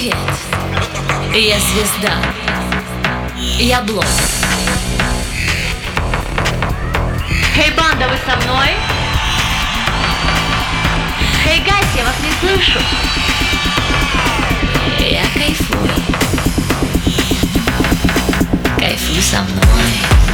Привет, я звезда, я блог. Хей, банда, вы со мной? Хей, гайс, я вас не слышу. Я кайфую, кайфуй со мной.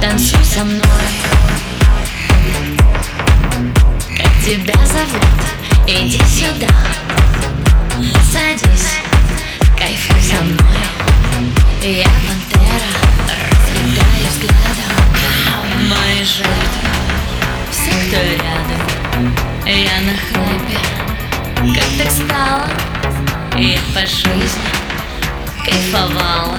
Танцуй со мной. Как тебя зовут? Иди сюда, садись, кайфуй со мной. Я пантера, разлетаю взглядом Мои жертвы, все, кто рядом Я на хайпе, как так стало? Я по жизни кайфовала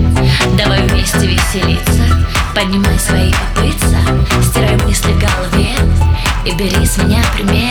вместе веселиться. Поднимай свои копытца Стирай мысли в голове И бери с меня пример